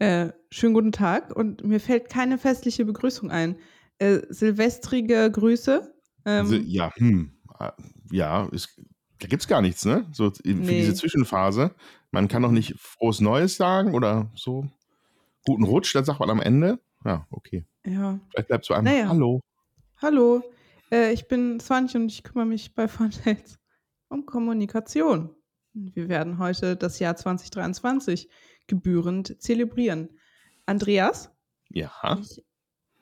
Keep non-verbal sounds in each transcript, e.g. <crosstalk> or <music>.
Äh, schönen guten Tag und mir fällt keine festliche Begrüßung ein. Äh, silvestrige Grüße. Also, Ähm, ja, hm, ah, ja, es, da gibt's gar nichts, ne? So für diese nee. Zwischenphase. Man kann doch nicht frohes Neues sagen oder so. Guten Rutsch, dann sagt man am Ende. Ja, okay. Ja. Vielleicht bleibt so einem Naja. Hallo. Hallo, äh, ich bin Svanch und ich kümmere mich bei Fundates um Kommunikation. Wir werden heute das Jahr 2023 gebührend zelebrieren. Andreas, Ja. ich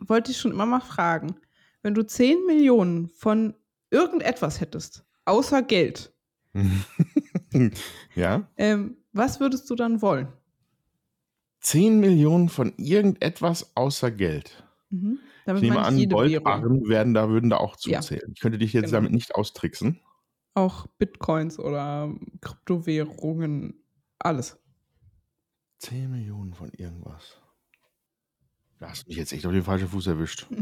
wollte dich schon immer mal fragen, wenn du 10 Millionen von irgendetwas hättest, außer Geld, <laughs> ja. ähm, was würdest du dann wollen? 10 Millionen von irgendetwas außer Geld. Mhm. Ich nehme an. Goldbarren werden da, würden da auch Ja, zuzählen. Ich könnte dich jetzt genau. damit nicht austricksen. Auch Bitcoins oder Kryptowährungen, alles. 10 Millionen von irgendwas. Da hast du mich jetzt echt auf den falschen Fuß erwischt. <laughs>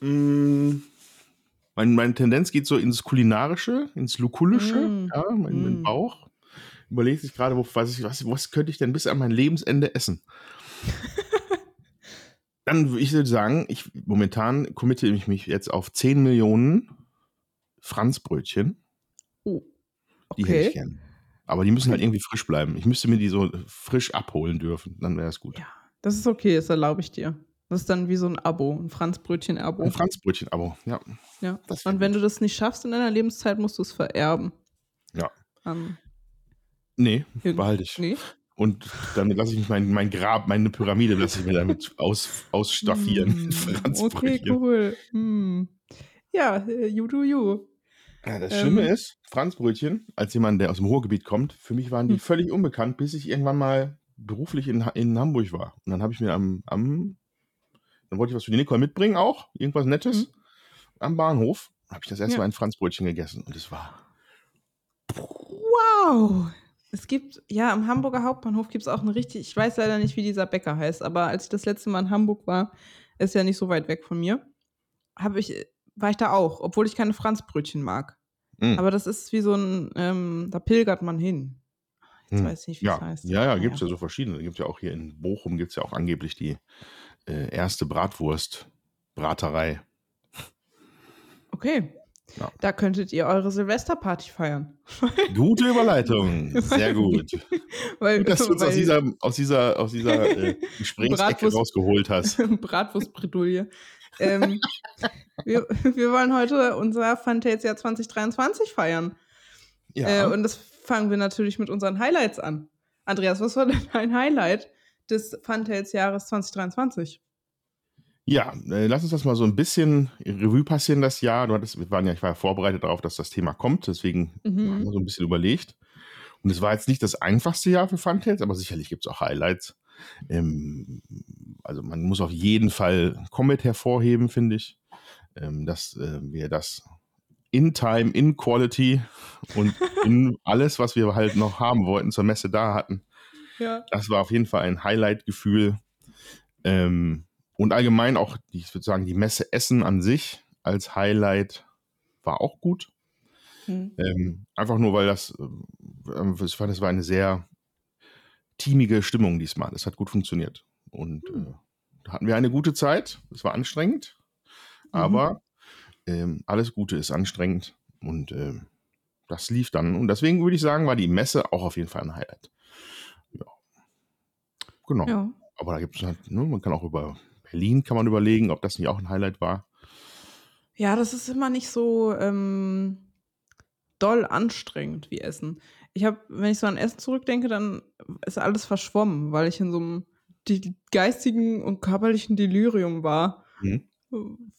Mm, Mein, meine Tendenz geht so ins Kulinarische, ins Lukullische, Mm, ja, mein, mein mm. Bauch. Überlegt sich gerade, wo, was, was, was könnte ich denn bis an mein Lebensende essen? <laughs> Dann würde ich sagen, ich momentan committe ich mich jetzt auf 10 Millionen Franzbrötchen. Oh, Die hätte ich okay. gern. Aber die müssen halt irgendwie frisch bleiben. Ich müsste mir die so frisch abholen dürfen. Dann wäre es gut. Ja, das ist okay, das erlaube ich dir. Das ist dann wie so ein Abo, ein Ein Franzbrötchen-Abo. Franzbrötchen-Abo. Ja, Ja. Und wenn gut. du das nicht schaffst in deiner Lebenszeit, musst du es vererben. Ja. An Nee, irgend- behalte ich. Nee? Und dann lasse ich mich mein, mein Grab, meine Pyramide lasse ich mir damit aus, ausstaffieren. Mit okay, cool. Hm. Ja, äh, you do you. Ja, das Schlimme Ähm, ist, Franzbrötchen, als jemand, der aus dem Ruhrgebiet kommt, für mich waren die hm. völlig unbekannt, bis ich irgendwann mal beruflich in, Ha- in Hamburg war. Und dann habe ich mir am, am, dann wollte ich was für die Nicole mitbringen auch, irgendwas Nettes, Hm. am Bahnhof. Habe ich das erste Ja. Mal ein Franzbrötchen gegessen und es war Wow! Es gibt, ja, am Hamburger Hauptbahnhof gibt es auch eine richtig, ich weiß leider nicht, wie dieser Bäcker heißt, aber als ich das letzte Mal in Hamburg war, ist ja nicht so weit weg von mir, habe ich, war ich da auch, obwohl ich keine Franzbrötchen mag. Mm. Aber das ist wie so ein, ähm, da pilgert man hin. Jetzt Hm. weiß ich nicht, wie es Ja, heißt. ja, ja, gibt es Naja. ja so verschiedene. Gibt ja auch hier in Bochum, gibt es ja auch angeblich die äh, erste Bratwurst-Braterei. Okay. Ja. Da könntet ihr eure Silvesterparty feiern. <laughs> Gute Überleitung, sehr gut. <laughs> weil, Gut, dass du uns aus dieser, aus dieser, aus dieser äh, Gesprächsecke Bratwurst- rausgeholt hast. <laughs> Bratwurstbredouille. Ähm, wir, wir wollen heute unser Fantasia 2023 feiern. Äh, Ja, und das fangen wir natürlich mit unseren Highlights an. Andreas, was war denn dein Highlight des Funtails-Jahres 2023? ja äh, lass uns das mal so ein bisschen Revue passieren, das Jahr. Du hattest, wir waren ja, ich war ja vorbereitet darauf, dass das Thema kommt, deswegen Mhm. haben wir so ein bisschen überlegt. Und es war jetzt nicht das einfachste Jahr für Funtails, aber sicherlich gibt es auch Highlights. Ähm, also man muss auf jeden Fall Comet hervorheben, finde ich. Ähm, dass äh, wir das in Time, in Quality und in <laughs> alles, was wir halt noch haben wollten, zur Messe da hatten. Ja. Das war auf jeden Fall ein Highlight-Gefühl. Ähm, und allgemein auch, ich würde sagen, die Messe Essen an sich als Highlight war auch gut. Hm. Ähm, einfach nur, weil das, äh, ich fand, es war eine sehr teamige Stimmung diesmal. Es hat gut funktioniert. Und Hm. äh, da hatten wir eine gute Zeit. Es war anstrengend, Mhm. aber ähm, alles Gute ist anstrengend. Und ähm, das lief dann. Und deswegen würde ich sagen, war die Messe auch auf jeden Fall ein Highlight. Ja. Genau. Ja. Aber da gibt es halt, ne, man kann auch über Berlin kann man überlegen, ob das nicht auch ein Highlight war. ja, das ist immer nicht so ähm, doll anstrengend wie Essen. Ich habe, wenn ich so an Essen zurückdenke, dann ist alles verschwommen, weil ich in so einem die geistigen und körperlichen Delirium war. Mhm.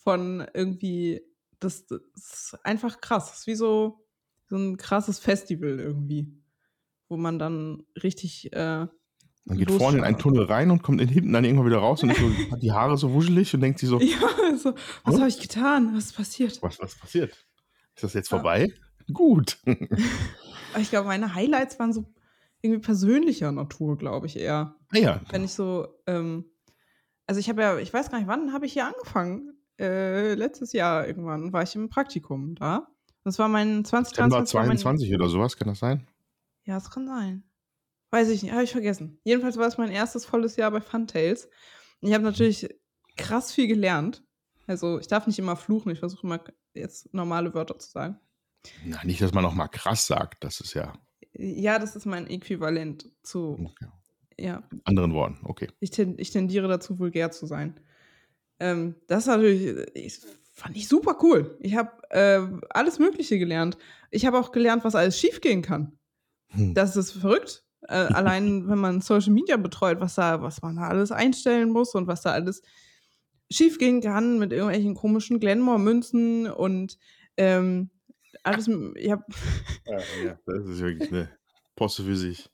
von irgendwie, das, das ist einfach krass. Das ist wie so, so ein krasses Festival irgendwie, wo man dann richtig, äh, Man geht vorne in einen Tunnel rein und kommt in hinten dann irgendwann wieder raus und so, <laughs> hat die Haare so wuschelig und denkt sich so, <laughs> ja, so, was Hm? habe ich getan? Was ist passiert? was, was passiert? Ist das jetzt Ja. vorbei? Gut. <laughs> Ich glaube, meine Highlights waren so irgendwie persönlicher Natur, glaube ich eher. Ah ja, Wenn ich so, ähm, also ich habe ja, ich weiß gar nicht, wann habe ich hier angefangen? Äh, letztes Jahr irgendwann war ich im Praktikum da. Das war mein September 2023 war mein, 22 oder sowas, kann das sein? Ja, es kann sein. Weiß ich nicht, habe ich vergessen. Jedenfalls war es mein erstes volles Jahr bei Funtails. Ich habe natürlich krass viel gelernt. Also, ich darf nicht immer fluchen, ich versuche immer jetzt normale Wörter zu sagen. Na, nicht, dass man auch mal krass sagt, das ist ja. Ja, das ist mein Äquivalent zu. Okay. Ja. Anderen Worten, okay. Ich, ten, ich tendiere dazu, vulgär zu sein. Ähm, das ist natürlich, ich, fand ich super cool. Ich habe äh, alles Mögliche gelernt. Ich habe auch gelernt, was alles schiefgehen kann. Hm. Das ist verrückt. Äh, <laughs> allein, wenn man Social Media betreut, was da, was man da alles einstellen muss und was da alles schiefgehen kann mit irgendwelchen komischen Glenmore-Münzen und ähm, alles. Ich hab ja, ja, das ist wirklich eine Poste für sich.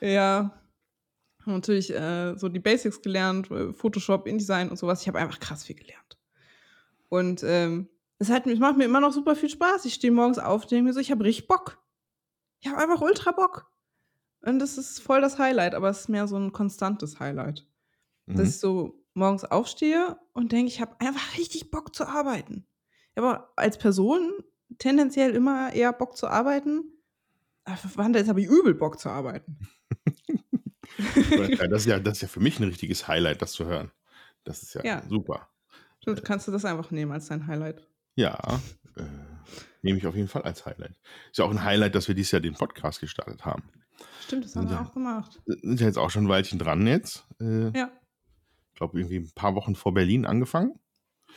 Ja, natürlich äh, so die Basics gelernt, äh, Photoshop, InDesign und sowas. Ich habe einfach krass viel gelernt. Und ähm, es, hat, es macht mir immer noch super viel Spaß. Ich stehe morgens auf und denke mir so, ich habe richtig Bock. Ich habe einfach ultra Bock. Und das ist voll das Highlight, aber es ist mehr so ein konstantes Highlight. Mhm. Dass ich so morgens aufstehe und denke, ich habe einfach richtig Bock zu arbeiten. Aber als Person tendenziell immer eher Bock zu arbeiten. Aber jetzt habe ich übel Bock zu arbeiten. das, ist ja, <laughs> das ist ja für mich ein richtiges Highlight, das zu hören. Das ist ja, ja. super. Du, kannst du das einfach nehmen als dein Highlight? Ja, äh, nehme ich auf jeden Fall als Highlight. Ist ja auch ein Highlight, dass wir dieses Jahr den Podcast gestartet haben. Stimmt, das haben wir auch gemacht. Sind ja jetzt auch schon ein Weilchen dran jetzt. Äh, ja. Ich glaube, irgendwie ein paar Wochen vor Berlin angefangen.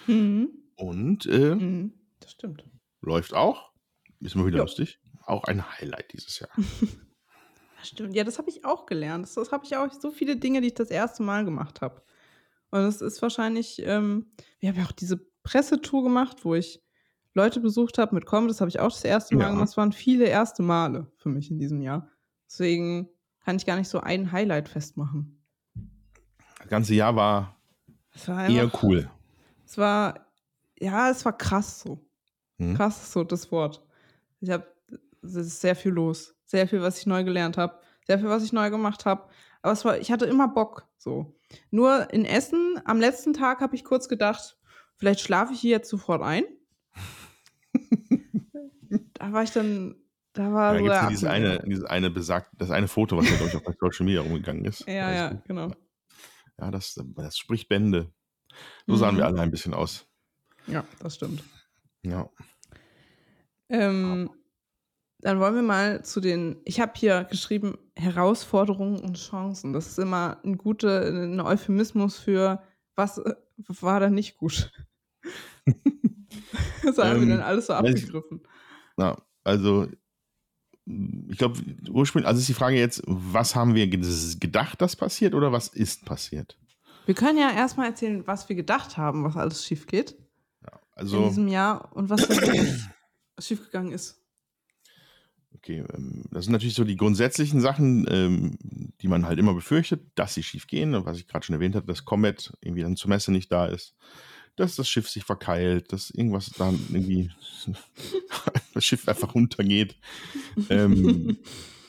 Mhm. Und äh, mhm, das stimmt. Läuft auch. Ist immer wieder jo. lustig. Auch ein Highlight dieses Jahr. <laughs> Stimmt, ja, das habe ich auch gelernt. Das, das habe ich auch so viele Dinge, die ich das erste Mal gemacht habe. Und es ist wahrscheinlich, ähm, wir haben ja auch diese Pressetour gemacht, wo ich Leute besucht habe mit Com. Das habe ich auch das erste Mal ja. gemacht. Es waren viele erste Male für mich in diesem Jahr. Deswegen kann ich gar nicht so ein Highlight festmachen. Das ganze Jahr war, war einfach, eher cool. Es war, ja, es war krass so. Hm. Krass so das Wort. Ich habe, es ist sehr viel los. Sehr viel, was ich neu gelernt habe. Sehr viel, was ich neu gemacht habe. Aber es war, ich hatte immer Bock so. Nur in Essen, am letzten Tag habe ich kurz gedacht, vielleicht schlafe ich hier jetzt sofort ein. <laughs> da war ich dann, da war ja, so ja dieses eine, dieses eine besagt, das eine Foto, was ja glaube ich auf Social Media rumgegangen ist. Ja, ja, genau. Ja, das, das spricht Bände. So sahen mhm. wir alle ein bisschen aus. Ja, das stimmt. Ja. Ähm, dann wollen wir mal zu den, ich habe hier geschrieben, Herausforderungen und Chancen. Das ist immer ein guter ein Euphemismus für, was war da nicht gut. <laughs> das haben ähm, wir dann alles so abgegriffen. na, also ich glaube, ursprünglich, also ist die Frage jetzt, was haben wir gedacht, dass passiert oder was ist passiert? Wir können ja erstmal erzählen, was wir gedacht haben, was alles schief geht. Ja, also, in diesem Jahr und was wirklich schiefgegangen ist. Okay, ähm, das sind natürlich so die grundsätzlichen Sachen, ähm, die man halt immer befürchtet, dass sie schief gehen. Und was ich gerade schon erwähnt habe, dass Comet irgendwie dann zur Messe nicht da ist, dass das Schiff sich verkeilt, dass irgendwas dann irgendwie <laughs> das Schiff einfach runtergeht. ähm,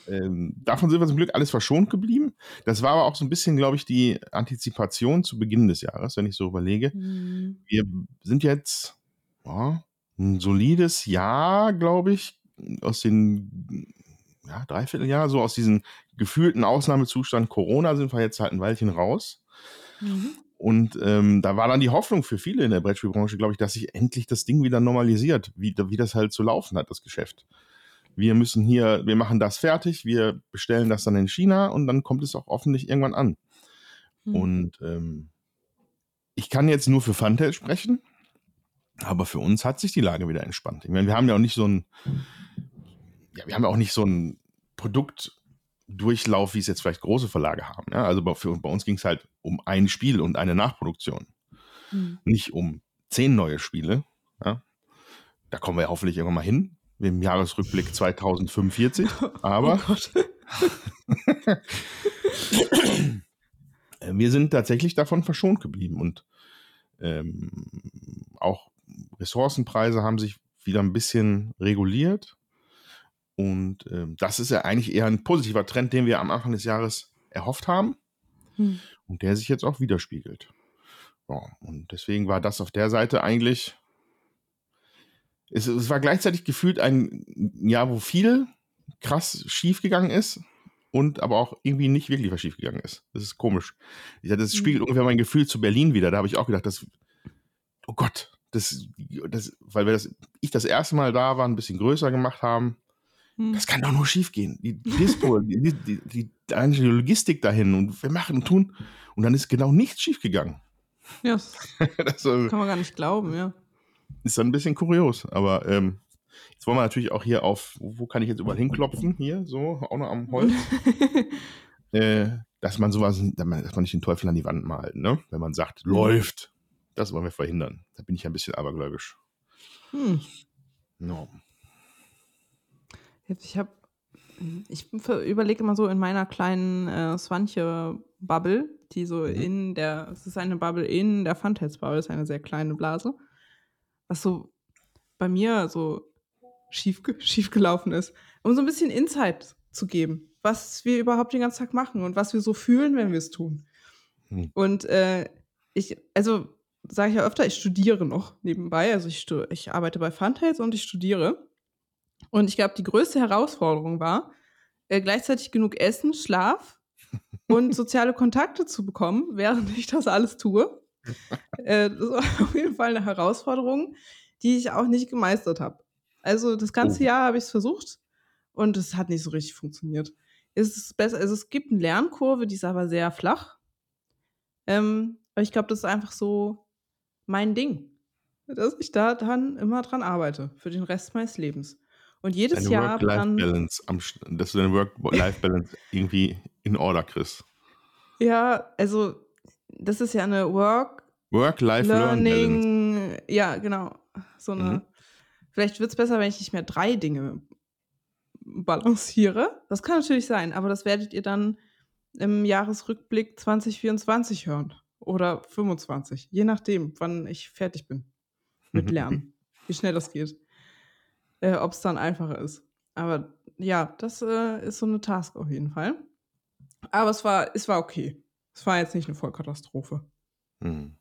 ähm, davon sind wir zum Glück alles verschont geblieben. Das war aber auch so ein bisschen, glaube ich, die Antizipation zu Beginn des Jahres, wenn ich so überlege. Mhm. Wir sind jetzt ja, ein solides Jahr, glaube ich, aus den ja, Dreivierteljahr, so aus diesem gefühlten Ausnahmezustand Corona sind wir jetzt halt ein Weilchen raus. Mhm. Und ähm, da war dann die Hoffnung für viele in der Brettspielbranche, glaube ich, dass sich endlich das Ding wieder normalisiert, wie, wie das halt zu laufen hat, das Geschäft. Wir müssen hier, wir machen das fertig, wir bestellen das dann in China und dann kommt es auch hoffentlich irgendwann an. Mhm. Und ähm, ich kann jetzt nur für Funtail sprechen, aber für uns hat sich die Lage wieder entspannt. Ich meine, wir haben ja auch nicht so ein ja, wir haben ja auch nicht so einen Produktdurchlauf, wie es jetzt vielleicht große Verlage haben. Ja? Also bei, für, bei uns ging es halt um ein Spiel und eine Nachproduktion. Mhm. Nicht um zehn neue Spiele. Ja? Da kommen wir hoffentlich irgendwann mal hin, im Jahresrückblick 2045. <laughs> Aber oh <laughs> wir sind tatsächlich davon verschont geblieben und ähm, auch Ressourcenpreise haben sich wieder ein bisschen reguliert. Und ähm, das ist ja eigentlich eher ein positiver Trend, den wir am Anfang des Jahres erhofft haben hm. und der sich jetzt auch widerspiegelt. Ja, und deswegen war das auf der Seite eigentlich, es, es war gleichzeitig gefühlt ein Jahr, wo viel krass schief gegangen ist und aber auch irgendwie nicht wirklich was schiefgegangen ist. Das ist komisch. Ja, das Mhm. spiegelt ungefähr mein Gefühl zu Berlin wieder. Da habe ich auch gedacht, das, oh Gott, das, das, weil wir das, ich das erste Mal da war, ein bisschen größer gemacht haben. Hm. Das kann doch nur schief gehen. Die Dispo, <laughs> die, die, die, die eigentliche Logistik dahin und wir machen und tun. Und dann ist genau nichts schief gegangen. Ja, <laughs> das Das kann man gar nicht glauben, ja. ist dann ein bisschen kurios. Aber ähm, jetzt wollen wir natürlich auch hier auf, wo, kann ich jetzt überall hinklopfen? Hier, so, auch noch am Holz. <laughs> äh, dass man sowas, dass man nicht den Teufel an die Wand malt, ne? Wenn man sagt, läuft. Das wollen wir verhindern. Da bin ich ein bisschen abergläubisch. hm. No. Jetzt, Ich habe, ich überlege immer so in meiner kleinen äh, Swantje-Bubble, die so Mhm. in der, es ist eine Bubble in der Funtails-Bubble, ist eine sehr kleine Blase, was so bei mir so schief, <laughs> schief gelaufen ist, um so ein bisschen Insight zu geben, was wir überhaupt den ganzen Tag machen und was wir so fühlen, wenn wir es tun. Hm. Und äh, ich, also sage ich ja öfter, ich studiere noch nebenbei. Also ich, ich arbeite bei Funtails und ich studiere. Und ich glaube, die größte Herausforderung war, äh, gleichzeitig genug Essen, Schlaf <laughs> und soziale Kontakte zu bekommen, während ich das alles tue. <laughs> äh, das war <laughs> auf jeden Fall eine Herausforderung, die ich auch nicht gemeistert habe. Also das ganze Oh. Jahr habe ich es versucht und es hat nicht so richtig funktioniert. Es ist besser, also es gibt eine Lernkurve, die ist aber sehr flach. Ähm, aber ich glaube, das ist einfach so mein Ding, dass ich da dann immer dran arbeite für den Rest meines Lebens. Und jedes Deine Jahr dann, Work-Life-Balance, dass du deine Work-Life-Balance <laughs> irgendwie in Order kriegst. ja, also das ist ja eine Work Work-Life-Learn-Balance. Learning, ja, genau. So eine. Mhm. Vielleicht wird es besser, wenn ich nicht mehr drei Dinge balanciere. Das kann natürlich sein, aber das werdet ihr dann im Jahresrückblick 2024 hören. Oder 25, je nachdem, wann ich fertig bin mit <laughs> Lernen. wie schnell das geht. Äh, Ob es dann einfacher ist. Aber ja, das äh, ist so eine Task auf jeden Fall. Aber es war, es war okay. Es war jetzt nicht eine Vollkatastrophe. Hm.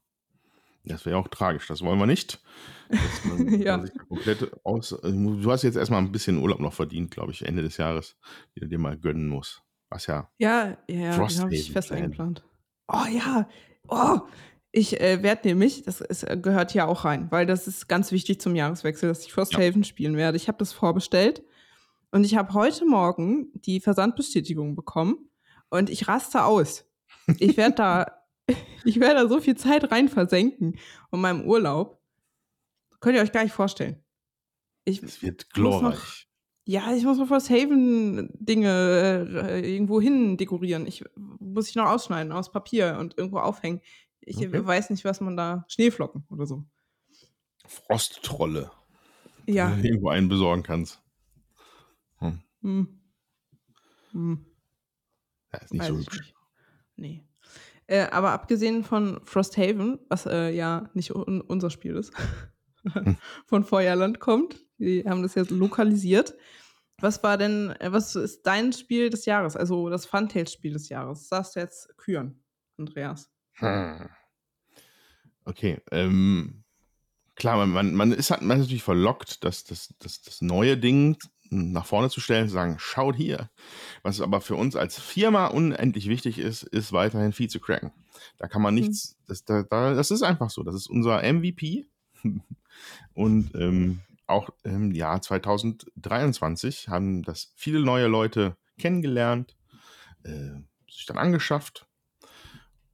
Das wäre auch tragisch, das wollen wir nicht. Man, <laughs> Ja. aus, also du hast jetzt erstmal ein bisschen Urlaub noch verdient, glaube ich, Ende des Jahres, die du dir mal gönnen musst. Was ja, Ja, ja, ja, habe ich fest Plan. eingeplant. Oh ja, oh, ich äh, werde nämlich, das ist, äh, gehört hier auch rein, weil das ist ganz wichtig zum Jahreswechsel, dass ich Frosthaven spielen werde. Ich habe das vorbestellt und ich habe heute Morgen die Versandbestätigung bekommen und ich raste aus. Ich werde da, <laughs> ich werde da so viel Zeit rein versenken und meinem Urlaub. Könnt ihr euch gar nicht vorstellen. Ich, es wird glorreich. Ja, ich muss noch Frosthaven-Dinge äh, irgendwo hin dekorieren. Ich muss ich noch ausschneiden aus Papier und irgendwo aufhängen. Ich Okay. weiß nicht, was man da. Schneeflocken oder so. Frosttrolle, Ja. die du irgendwo einen besorgen kannst. Hm. Hm. Ja, ist nicht Weiß so hübsch. nicht. Nee. Äh, aber abgesehen von Frosthaven, was äh, ja nicht un unser Spiel ist, <laughs> von Feuerland kommt, die haben das jetzt lokalisiert. Was war denn, äh, was ist dein Spiel des Jahres, also das Funtails-Spiel des Jahres? Das darfst du jetzt küren, Andreas. Hm. Okay, ähm, klar, man, man, ist halt man ist natürlich verlockt, das, das, das, das neue Ding nach vorne zu stellen, zu sagen, schaut hier. Was aber für uns als Firma unendlich wichtig ist, ist weiterhin Vieh zu cracken. Da kann man nichts, das, da, da, das ist einfach so. Das ist unser MVP. <laughs> Und ähm, auch im Jahr 2023 haben das viele neue Leute kennengelernt, äh, sich dann angeschafft.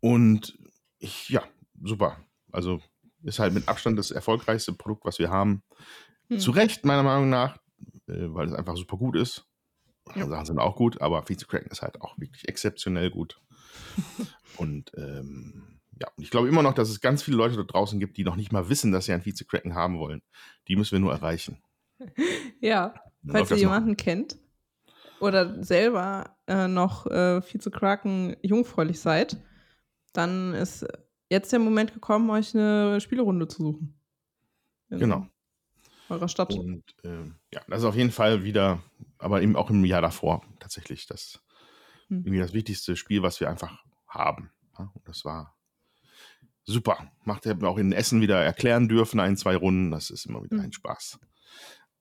Und ich, ja, super. Also ist halt mit Abstand das erfolgreichste Produkt, was wir haben. Hm. Zu Recht, meiner Meinung nach, äh, weil es einfach super gut ist. Andere Ja. Sachen sind auch gut, aber Vize Cracken ist halt auch wirklich exzeptionell gut. <laughs> und ähm, ja, und ich glaube immer noch, dass es ganz viele Leute da draußen gibt, die noch nicht mal wissen, dass sie ein Vize Cracken haben wollen. Die müssen wir nur erreichen. <laughs> Ja, Dann falls ihr das noch. jemanden kennt oder selber äh, noch äh, viel zu kraken jungfräulich seid, dann ist jetzt der Moment gekommen, euch eine Spielerunde zu suchen. In Genau. Eurer Stadt. Und ähm, ja, das ist auf jeden Fall wieder, aber eben auch im Jahr davor tatsächlich das Hm. irgendwie das wichtigste Spiel, was wir einfach haben. Ja, und das war super. Macht er auch in Essen wieder erklären dürfen, ein, zwei Runden. Das ist immer wieder Hm. ein Spaß.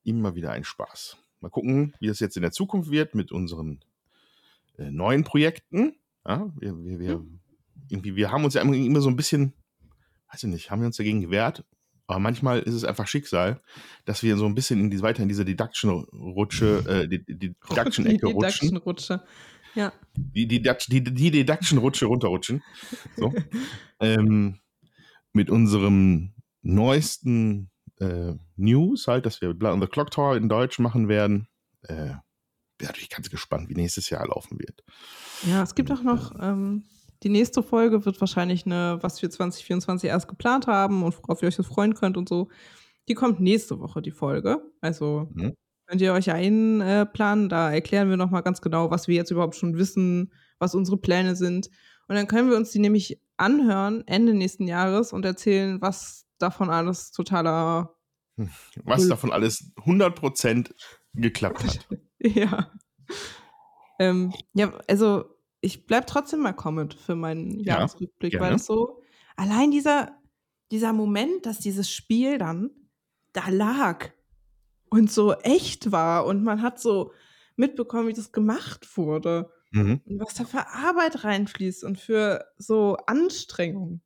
Immer wieder ein Spaß. Mal gucken, wie das jetzt in der Zukunft wird mit unseren äh, neuen Projekten. Ja, wir, wir, wir, Mhm. irgendwie, wir haben uns ja immer, immer so ein bisschen, weiß ich nicht, haben wir uns dagegen gewehrt. Aber manchmal ist es einfach Schicksal, dass wir so ein bisschen in die, weiter in diese Deduction-Rutsche, äh, die, <laughs> Deduction-Ecke rutschen. Deduction-Rutsche. Ja. Die, die, die, die Deduction-Rutsche runterrutschen. So. <laughs> ähm, mit unserem neuesten äh, News, halt, dass wir Blood on the Clock Tower in Deutsch machen werden. Äh, bin natürlich ganz gespannt, wie nächstes Jahr laufen wird. Ja, es gibt auch noch, ähm, die nächste Folge wird wahrscheinlich eine, was wir 2024 erst geplant haben und worauf ihr euch so freuen könnt und so. Die kommt nächste Woche, die Folge. Also Mhm. Könnt ihr euch einplanen. Da erklären wir nochmal ganz genau, was wir jetzt überhaupt schon wissen, was unsere Pläne sind. Und dann können wir uns die nämlich anhören Ende nächsten Jahres und erzählen, was davon alles totaler <laughs> Was Cool. davon alles 100% geklappt hat. <laughs> Ja. Ähm, ja, also ich bleib trotzdem mal Comment für meinen Ja, Jahresrückblick, weil gerne. das so, allein dieser, dieser Moment, dass dieses Spiel dann da lag und so echt war und man hat so mitbekommen, wie das gemacht wurde Mhm. und was da für Arbeit reinfließt und für so Anstrengung.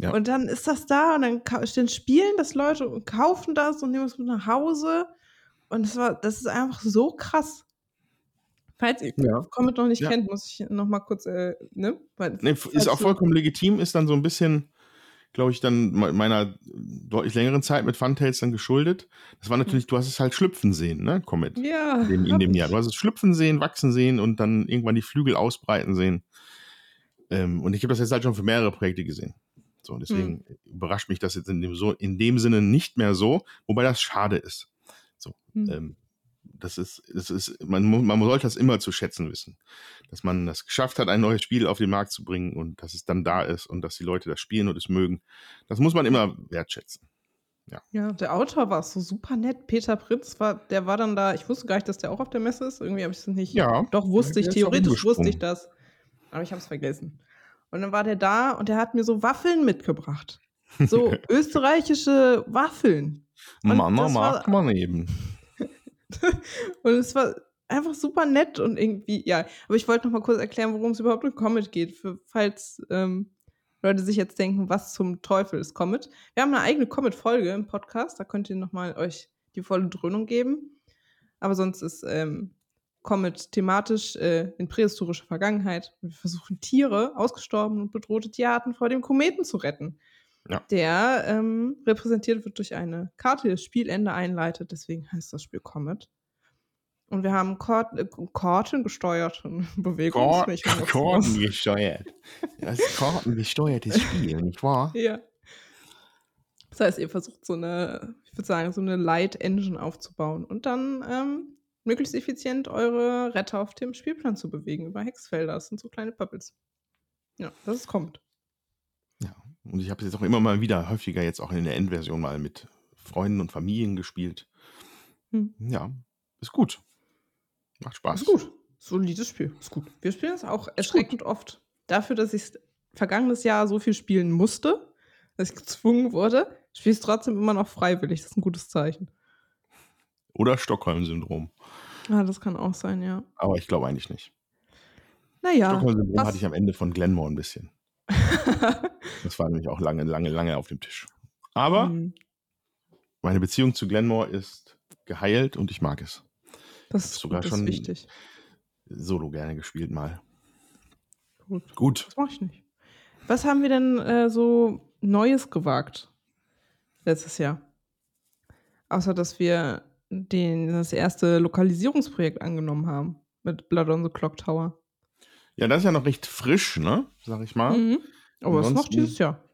Ja. Und dann ist das da und dann, dann spielen das Leute und kaufen das und nehmen es mit nach Hause. Und das war, das ist einfach so krass. Falls ihr Ja. Comet noch nicht Ja. kennt, muss ich noch mal kurz, äh, ne? Weil, Nee, ist auch vollkommen legitim, ist dann so ein bisschen, glaube ich, dann me- meiner deutlich längeren Zeit mit Funtails dann geschuldet. Das war natürlich, du hast es halt schlüpfen sehen, ne, Comet. Ja, In dem, in dem. Jahr. Du hast es schlüpfen sehen, wachsen sehen und dann irgendwann die Flügel ausbreiten sehen. Ähm, und ich habe das jetzt halt schon für mehrere Projekte gesehen. So, deswegen überrascht mich das jetzt in dem, so, in dem Sinne nicht mehr so, wobei das schade ist. So, Hm. ähm, das ist, das ist, man, man sollte das immer zu schätzen wissen. Dass man das geschafft hat, ein neues Spiel auf den Markt zu bringen und dass es dann da ist und dass die Leute das spielen und es mögen. Das muss man immer wertschätzen. Ja, der Autor war so super nett. Peter Prinz war, der war dann da. Ich wusste gar nicht, dass der auch auf der Messe ist. Irgendwie habe ich es nicht. Ja, Doch, wusste ich. Theoretisch wusste ich das. Aber ich habe es vergessen. Und dann war der da und der hat mir so Waffeln mitgebracht. So <laughs> österreichische Waffeln. Und Mann, das war- mag man eben. <laughs> Und es war einfach super nett und irgendwie, ja. Aber ich wollte noch mal kurz erklären, worum es überhaupt in Comet geht, für, falls ähm, Leute sich jetzt denken, was zum Teufel ist Comet. Wir haben eine eigene Comet-Folge im Podcast, da könnt ihr noch mal euch die volle Dröhnung geben. Aber sonst ist ähm, Comet thematisch äh, in prähistorischer Vergangenheit. Wir versuchen Tiere, ausgestorben und bedrohte Tierarten vor dem Kometen zu retten. Ja. Der ähm, repräsentiert wird durch eine Karte, die das Spielende einleitet. Deswegen heißt das Spiel Comet. Und wir haben Kort äh, Karten gesteuert. <laughs> Bewegungsmechanismus. Kartengesteuert. Das ist kartengesteuertes Spiel, nicht wahr? <laughs> Ja. Das heißt, ihr versucht so eine, ich würde sagen, so eine Light Engine aufzubauen und dann ähm, möglichst effizient eure Retter auf dem Spielplan zu bewegen über Hexfelder. Das sind so kleine Puppets. Ja, das ist kommt. Ja. Und ich habe jetzt auch immer mal wieder häufiger jetzt auch in der Endversion mal mit Freunden und Familien gespielt. Hm. Ja, ist gut. Macht Spaß. Ist gut. Solides Spiel. Ist gut. Wir spielen es auch erschreckend oft. Dafür, dass ich vergangenes Jahr so viel spielen musste, dass ich gezwungen wurde, spiele ich es trotzdem immer noch freiwillig. Das ist ein gutes Zeichen. Oder Stockholm-Syndrom. Ah, das kann auch sein, ja. Aber ich glaube eigentlich nicht. Naja. Stockholm-Syndrom hatte ich am Ende von Glenmore ein bisschen. <laughs> Das war nämlich auch lange, lange, lange auf dem Tisch. Aber Hm, meine Beziehung zu Glenmore ist geheilt und ich mag es. das ist sogar das schon- wichtig. Solo gerne gespielt mal. Gut. Gut. Das mache ich nicht. Was haben wir denn äh, so Neues gewagt letztes Jahr? Außer, dass wir den, das erste Lokalisierungsprojekt angenommen haben mit Blood on the Clock Tower. Ja, das ist ja noch recht frisch, ne? Sag ich mal. Mhm. Aber es ist noch Ansonsten- dieses Jahr.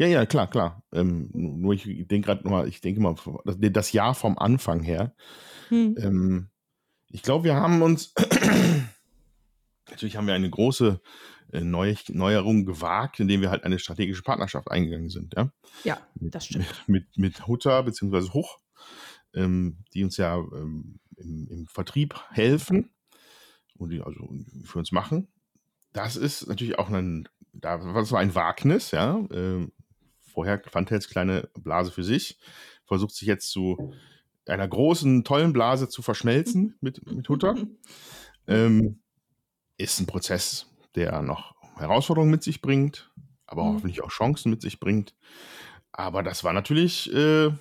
Ja, ja, klar, klar. Ähm, nur ich denke gerade mal, ich denke mal, das, das Jahr vom Anfang her. Hm. Ähm, ich glaube, wir haben uns, <clears throat> natürlich haben wir eine große äh, Neu Neuerung gewagt, indem wir halt eine strategische Partnerschaft eingegangen sind, ja. Ja, das stimmt. Mit, mit Hutter beziehungsweise Hoch, ähm, die uns ja ähm, im, im Vertrieb helfen und die also für uns machen. Das ist natürlich auch ein, da, das war ein Wagnis, ja. Ähm, vorher fand er jetzt kleine Blase für sich, versucht sich jetzt zu einer großen, tollen Blase zu verschmelzen <laughs> mit, mit Hutter. Ähm, ist ein Prozess, der noch Herausforderungen mit sich bringt, aber Mhm. hoffentlich auch Chancen mit sich bringt. Aber das war natürlich, äh, ja,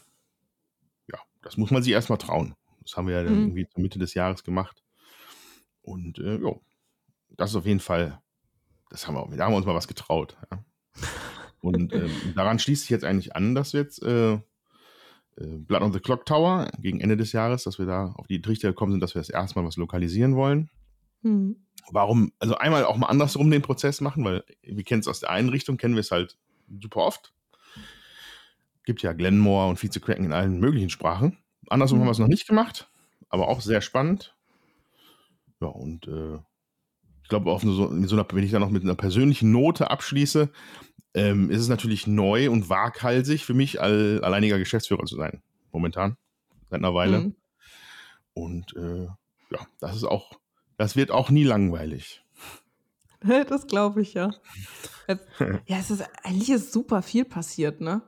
das muss man sich erstmal trauen. Das haben wir ja Mhm. irgendwie zur Mitte des Jahres gemacht. Und äh, ja, das ist auf jeden Fall, das haben wir, da haben wir uns mal was getraut. Ja. Und ähm, <laughs> daran schließt sich jetzt eigentlich an, dass wir jetzt äh, äh, Blood on the Clock Tower gegen Ende des Jahres, dass wir da auf die Trichter gekommen sind, dass wir das erstmal was lokalisieren wollen. Mhm. Warum, also einmal auch mal andersrum den Prozess machen, weil wir kennen es aus der einen Richtung, kennen wir es halt super oft. Gibt ja Glenmore und Vize-Cracken in allen möglichen Sprachen. Andersrum Mhm. haben wir es noch nicht gemacht, aber auch sehr spannend. Ja, und äh, ich glaube, auf so, so einer, wenn ich da noch mit einer persönlichen Note abschließe, ähm, ist es natürlich neu und waghalsig für mich, all, alleiniger Geschäftsführer zu sein. Momentan. Seit einer Weile. Mhm. Und äh, ja, das ist auch, das wird auch nie langweilig. <laughs> Das glaube ich, ja. <laughs> Ja, es ist eigentlich ist super viel passiert, ne?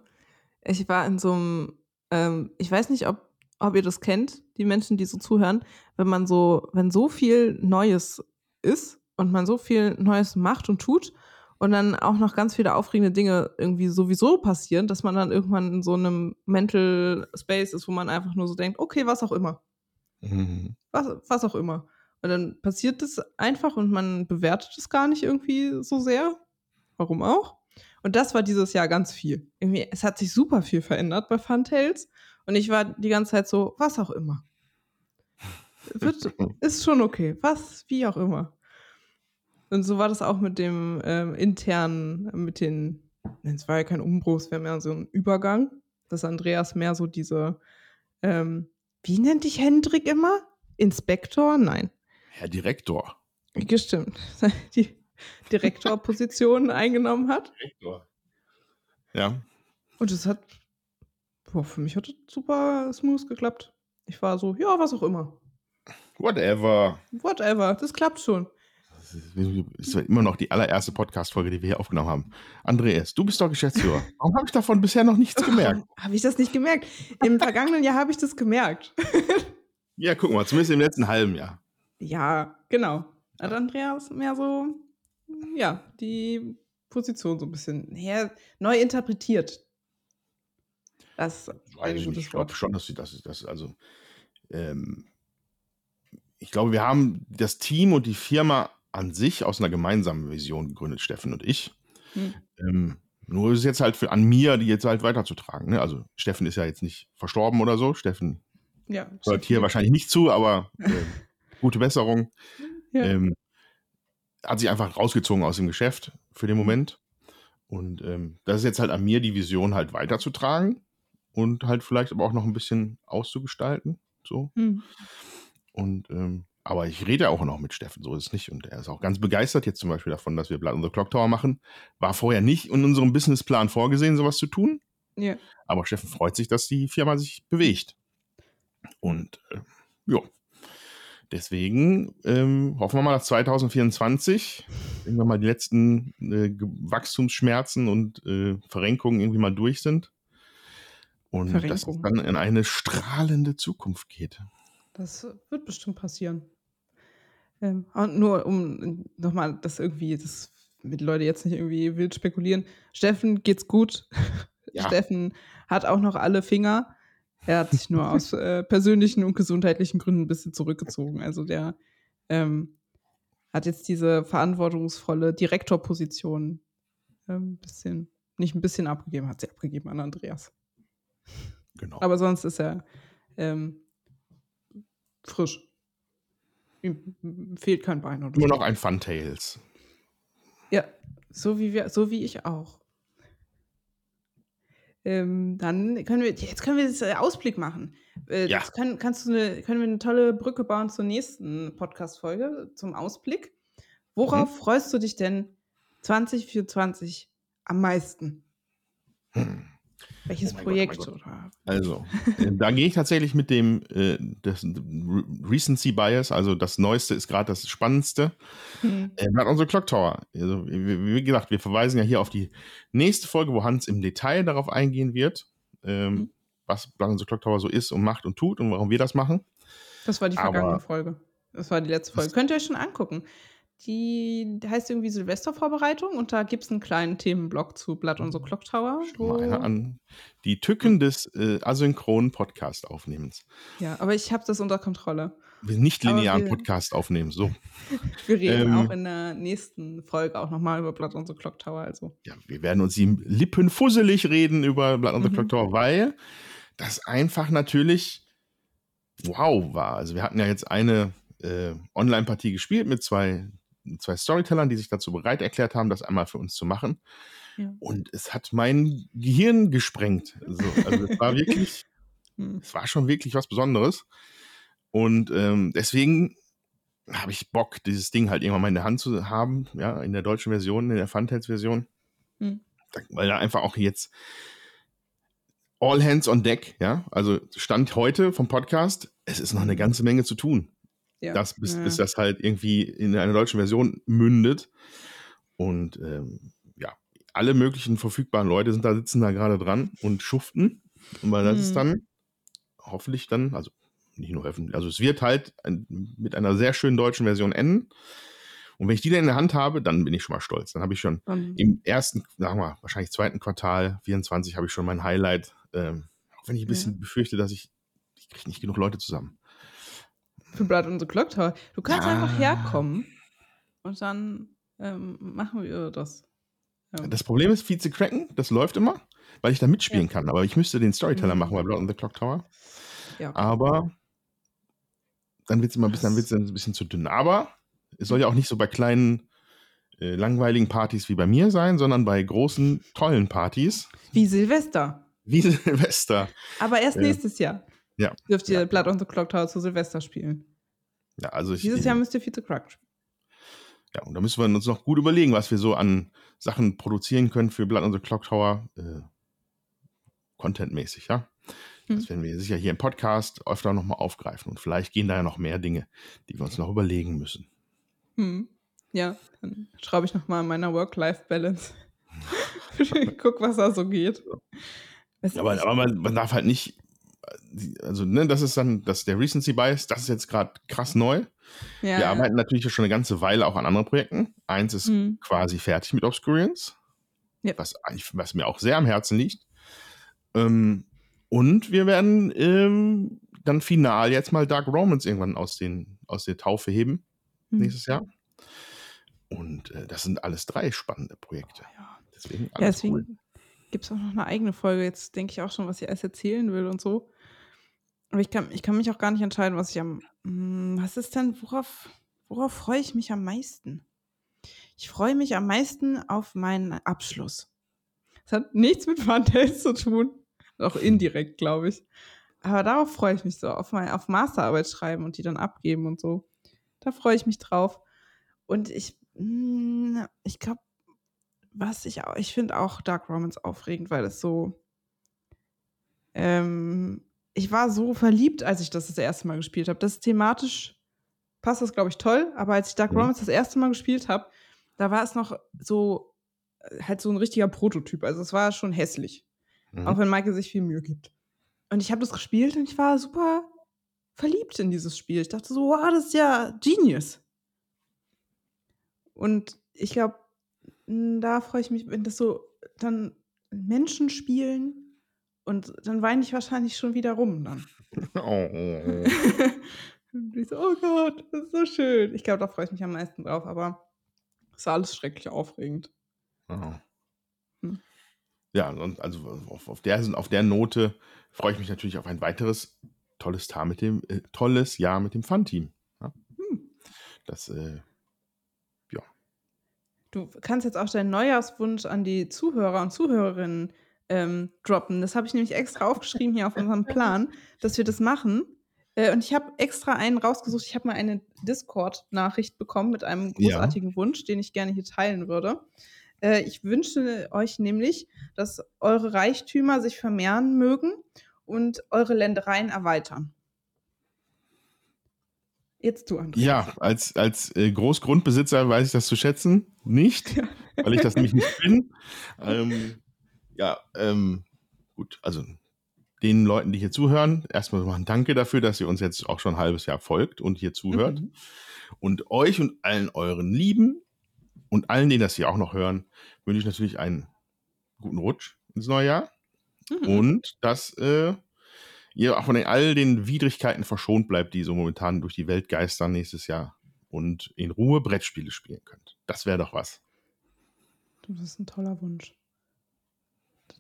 Ich war in so einem, ähm, ich weiß nicht, ob, ob ihr das kennt, die Menschen, die so zuhören, wenn man so, wenn so viel Neues ist und man so viel Neues macht und tut und dann auch noch ganz viele aufregende Dinge irgendwie sowieso passieren, dass man dann irgendwann in so einem Mental Space ist, wo man einfach nur so denkt, okay, was auch immer Mhm. was, was auch immer. Und dann passiert das einfach und man bewertet es gar nicht irgendwie so sehr. Warum auch? Und das war dieses Jahr ganz viel. Irgendwie, es hat sich super viel verändert bei Funtails. Und ich war die ganze Zeit so, was auch immer. Wird, <laughs> ist schon okay. Was, wie auch immer. Und so war das auch mit dem ähm, internen, mit den, es war ja kein Umbruch, es wäre mehr so ein Übergang, dass Andreas mehr so diese, ähm, wie nennt dich Hendrik immer? Inspektor? Nein. Herr Direktor. Gestimmt. <laughs> Die Direktorposition eingenommen hat. Direktor. Ja. Und es hat, boah, für mich hat es super smooth geklappt. Ich war so, ja, was auch immer. Whatever. Whatever, das klappt schon. Das ist immer noch die allererste Podcast-Folge, die wir hier aufgenommen haben. Andreas, du bist doch Geschäftsführer. <laughs> Warum habe ich davon bisher noch nichts gemerkt? <laughs> Habe ich das nicht gemerkt? Im vergangenen Jahr habe ich das gemerkt. <laughs> Ja, guck mal, zumindest im letzten halben Jahr. ja, genau. Hat Andreas mehr so, ja, die Position so ein bisschen ja, neu interpretiert. Das ist ein Weiß ich nicht. gutes Ich glaube Wort. schon, dass sie das, das also, ähm, ich glaube, wir haben das Team und die Firma an sich aus einer gemeinsamen Vision gegründet, Steffen und ich. Hm. Ähm, nur ist es jetzt halt für, an mir, die jetzt halt weiterzutragen. Ne? Also Steffen ist ja jetzt nicht verstorben oder so. Steffen Ja, hört hier wahrscheinlich nicht zu, aber äh, <laughs> gute Besserung. Ja. Ähm, hat sich einfach rausgezogen aus dem Geschäft für den Moment. Und ähm, das ist jetzt halt an mir, die Vision halt weiterzutragen und halt vielleicht aber auch noch ein bisschen auszugestalten. So. Hm. Und ähm, aber ich rede ja auch noch mit Steffen, so ist es nicht. Und er ist auch ganz begeistert jetzt zum Beispiel davon, dass wir Blood on the Clock Tower machen. War vorher nicht in unserem Businessplan vorgesehen, sowas zu tun. Ja. Aber Steffen freut sich, dass die Firma sich bewegt. Und äh, ja, deswegen ähm, hoffen wir mal, dass 2024 irgendwann mal die letzten äh, Wachstumsschmerzen und äh, Verrenkungen irgendwie mal durch sind. Und dass es Verrenkung. dann in eine strahlende Zukunft geht. Das wird bestimmt passieren. Ähm, und nur um nochmal das irgendwie, das mit Leute jetzt nicht irgendwie wild spekulieren. Steffen geht's gut. <laughs> Ja. Steffen hat auch noch alle Finger. Er hat sich nur <laughs> aus äh, persönlichen und gesundheitlichen Gründen ein bisschen zurückgezogen. Also der ähm, hat jetzt diese verantwortungsvolle Direktorposition ein bisschen, nicht ein bisschen abgegeben, hat sie abgegeben an Andreas. Genau. Aber sonst ist er ähm, frisch. Ihm fehlt kein Bein oder Nur noch ein Funtails. Ja, so wie wir, so wie ich auch. Ähm, dann können wir, jetzt können wir das äh, Ausblick machen. Äh, Ja. Jetzt kann, kannst du eine, können wir eine tolle Brücke bauen zur nächsten Podcast-Folge, zum Ausblick. Worauf freust du dich denn 2024 am meisten? Hm. Welches Oh Gott, oh Projekt? mein oder? Also, äh, da gehe ich tatsächlich mit dem äh, das Recency Bias, also das Neueste ist gerade das Spannendste. Hm. Äh, hat unsere Clock Tower. Also, wie, wie gesagt, wir verweisen ja hier auf die nächste Folge, wo Hans im Detail darauf eingehen wird, ähm, Mhm. was Blood the Clock Tower so ist und macht und tut und warum wir das machen. Das war die Aber- vergangene Folge. Das war die letzte Folge. Könnt ihr euch schon angucken. Die heißt irgendwie Silvestervorbereitung und da gibt es einen kleinen Themenblock zu Blood on the Clock Tower. Schau mal einer an. Die Tücken des äh, asynchronen Podcast-Aufnehmens. Ja, aber ich habe das unter Kontrolle. Wir nicht linearen wir- Podcast aufnehmen, so. <laughs> Wir reden Ähm. auch in der nächsten Folge auch nochmal über Blood on the Clock Tower. Also. Ja, wir werden uns die Lippen fusselig reden über Blood on the Mhm. Clock Tower, weil das einfach natürlich wow war. Also wir hatten ja jetzt eine äh, Online-Partie gespielt mit zwei, zwei Storytellern, die sich dazu bereit erklärt haben, das einmal für uns zu machen. Ja. Und es hat mein Gehirn gesprengt. Also, also es war wirklich, <laughs> Hm. es war schon wirklich was Besonderes. Und ähm, deswegen habe ich Bock, dieses Ding halt irgendwann mal in der Hand zu haben, ja, in der deutschen Version, in der Funtails-Version. Hm. Da- Weil da einfach auch jetzt all hands on deck, ja, also Stand heute vom Podcast, es ist noch eine ganze Menge zu tun, Ja. das, bis, ja. bis das halt irgendwie in einer deutschen Version mündet. Und ähm, ja, alle möglichen verfügbaren Leute sind da, sitzen da gerade dran und schuften. Und weil das Hm. ist dann hoffentlich dann, also nicht nur hoffentlich, also es wird halt ein, mit einer sehr schönen deutschen Version enden. Und wenn ich die dann in der Hand habe, dann bin ich schon mal stolz. Dann habe ich schon Dann- im ersten, sagen wir, wahrscheinlich zweiten Quartal 24 habe ich schon mein Highlight. Ähm, auch wenn ich ein bisschen befürchte, dass ich, ich kriege nicht genug Leute zusammen. Für Blood on the Clock Tower. Du kannst Ja. einfach herkommen und dann ähm, machen wir das. Ähm, Das Problem ist, Vize Kraken, das läuft immer, weil ich da mitspielen kann. Aber ich müsste den Storyteller Mhm. machen bei Blood on the Clock Tower. ja. Aber dann wird es immer ein bisschen, wird's ein bisschen zu dünn. Aber es soll ja auch nicht so bei kleinen, äh, langweiligen Partys wie bei mir sein, sondern bei großen, tollen Partys Wie Silvester. wie Silvester. Aber erst Ja. nächstes Jahr Ja. dürft ihr Ja. Blood on the Clock Tower zu Silvester spielen. Ja, also ich, Dieses Jahr müsst ihr Vize Crack spielen. Ja, und da müssen wir uns noch gut überlegen, was wir so an Sachen produzieren können für Blood on the Clock Tower, äh, contentmäßig, ja. Hm. Das werden wir sicher hier im Podcast öfter nochmal aufgreifen. Und vielleicht gehen da ja noch mehr Dinge, die wir uns noch überlegen müssen. Hm. Ja, dann schraube ich nochmal an meiner Work-Life-Balance. <laughs> Guck, was da so geht. Was Aber, aber man, man darf halt nicht, also, ne, das ist dann, das ist der Recency Bias, das ist jetzt gerade krass neu. ja, wir ja. arbeiten natürlich schon eine ganze Weile auch an anderen Projekten. Eins ist Hm. quasi fertig mit Obscurians, Ja. was, was mir auch sehr am Herzen liegt. Ähm, und wir werden ähm, dann final jetzt mal Dark Romans irgendwann aus, den, aus der Taufe heben, Hm. nächstes Jahr. Und äh, das sind alles drei spannende Projekte. Ja. Deswegen alles cool. Gibt es auch noch eine eigene Folge. Jetzt denke ich auch schon, was ich alles erzählen will und so. Aber ich kann, ich kann mich auch gar nicht entscheiden, was ich am. Hm, Was ist denn, worauf, worauf freue ich mich am meisten? Ich freue mich am meisten auf meinen Abschluss. Das hat nichts mit Fantails zu tun. Auch indirekt, glaube ich. Aber darauf freue ich mich so, auf, mein, auf Masterarbeit schreiben und die dann abgeben und so. Da freue ich mich drauf. Und ich, hm, ich glaube, was ich auch, ich finde auch Dark Romance aufregend, weil es so, ähm, ich war so verliebt, als ich das das erste Mal gespielt habe. Das ist thematisch passt das, glaube ich, toll, aber als ich Dark Mhm. Romance das erste Mal gespielt habe, da war es noch so, äh, halt so ein richtiger Prototyp. Also es war schon hässlich, Mhm. auch wenn Michael sich viel Mühe gibt. Und ich habe das gespielt und ich war super verliebt in dieses Spiel. Ich dachte so, wow, das ist ja genius. Und ich glaube, da freue ich mich, wenn das so dann Menschen spielen und dann weine ich wahrscheinlich schon wieder rum dann. Oh. <laughs> so, oh Gott, das ist so schön. Ich glaube, da freue ich mich am meisten drauf, aber es war alles schrecklich aufregend. Oh. Hm. Ja, und also auf, auf, der, auf der Note freue ich mich natürlich auf ein weiteres tolles, Tar mit dem, äh, tolles Jahr mit dem Fun-Team. Ja? Hm. Das, äh, Du kannst jetzt auch deinen Neujahrswunsch an die Zuhörer und Zuhörerinnen ähm, droppen. Das habe ich nämlich extra aufgeschrieben hier auf unserem Plan, dass wir das machen. Äh, und ich habe extra einen rausgesucht. Ich habe mal eine Discord-Nachricht bekommen mit einem Ja. großartigen Wunsch, den ich gerne hier teilen würde. Äh, ich wünsche euch nämlich, dass eure Reichtümer sich vermehren mögen und eure Ländereien erweitern. Jetzt du, André. ja, als, als äh, Großgrundbesitzer weiß ich das zu schätzen. Nicht, weil ich das nämlich nicht bin. Ähm, ja, ähm, gut, also den Leuten, die hier zuhören, erstmal mal ein Danke dafür, dass ihr uns jetzt auch schon ein halbes Jahr folgt und hier zuhört. Mhm. Und euch und allen euren Lieben und allen, die das hier auch noch hören, wünsche ich natürlich einen guten Rutsch ins neue Jahr. Mhm. Und dass äh, ihr auch von den, all den Widrigkeiten verschont bleibt, die so momentan durch die Welt geistern nächstes Jahr und in Ruhe Brettspiele spielen könnt. Das wäre doch was. Das ist ein toller Wunsch.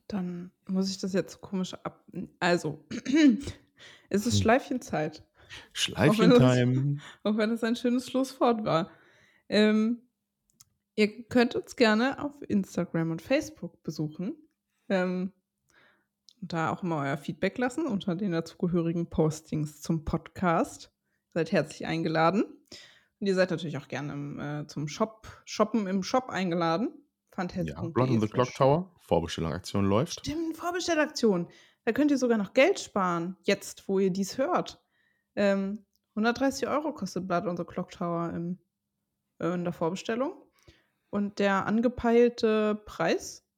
Dann muss ich das jetzt komisch ab. Also, <clears throat> es ist Hm. Schleifchenzeit. Schleifchen-Time. Auch wenn es <laughs> ein schönes Schlusswort war. Ähm, ihr könnt uns gerne auf Instagram und Facebook besuchen. Ähm, da auch immer euer Feedback lassen unter den dazugehörigen Postings zum Podcast. Seid herzlich eingeladen. Und ihr seid natürlich auch gerne im, äh, zum Shop, Shoppen im Shop eingeladen. Fantastic. Ja, Blood on the Clock Tower. Vorbestellaktion läuft. Stimmt, Vorbestellaktion. Da könnt ihr sogar noch Geld sparen, jetzt, wo ihr dies hört. Ähm, 130 Euro kostet Blood on the Clock Tower im, äh, in der Vorbestellung. Und der angepeilte Preis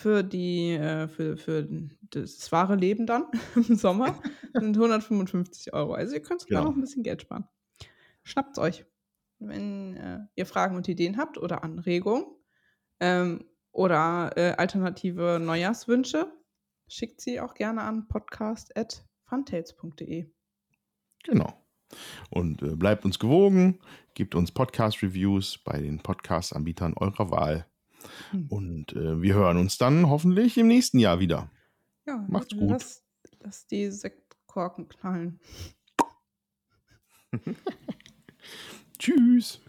für, die, äh, für, für das wahre Leben dann <laughs> im Sommer <laughs> sind 155 Euro. Also ihr könnt sogar Genau. noch ein bisschen Geld sparen. Schnappt's euch. Wenn äh, ihr Fragen und Ideen habt oder Anregungen ähm, oder äh, alternative Neujahrswünsche, schickt sie auch gerne an podcast.funtails.de. Genau. Und äh, bleibt uns gewogen, gebt uns Podcast-Reviews bei den Podcast-Anbietern eurer Wahl. Hm. Und äh, wir hören uns dann hoffentlich im nächsten Jahr wieder. Ja, Macht's gut. Lass, lass die Sektkorken knallen. <laughs> Tschüss.